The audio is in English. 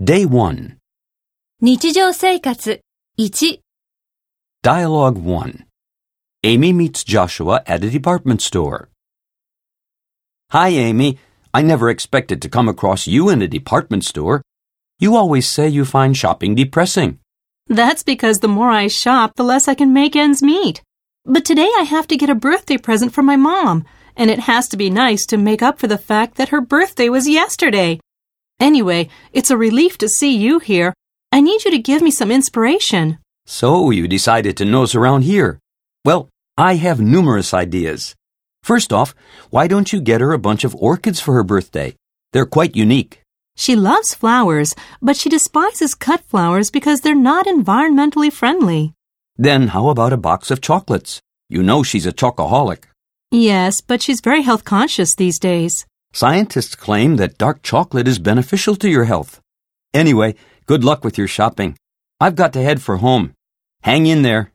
Day 1. 日常生活1、 Dialogue 1. Amy meets Joshua at a department store. Hi, Amy. I never expected to come across you in a department store. You always say you find shopping depressing. That's because the more I shop, the less I can make ends meet. But today I have to get a birthday present for my mom, and it has to be nice to make up for the fact that her birthday was yesterday. Anyway, it's a relief to see you here. I need you to give me some inspiration. So you decided to nose around here. Well, I have numerous ideas. First off, why don't you get her a bunch of orchids for her birthday? They're quite unique. She loves flowers, but she despises cut flowers because they're not environmentally friendly. Then how about a box of chocolates? You know she's a chocoholic. Yes, but she's very health conscious these days. Scientists claim that dark chocolate is beneficial to your health. Anyway, good luck with your shopping. I've got to head for home. Hang in there.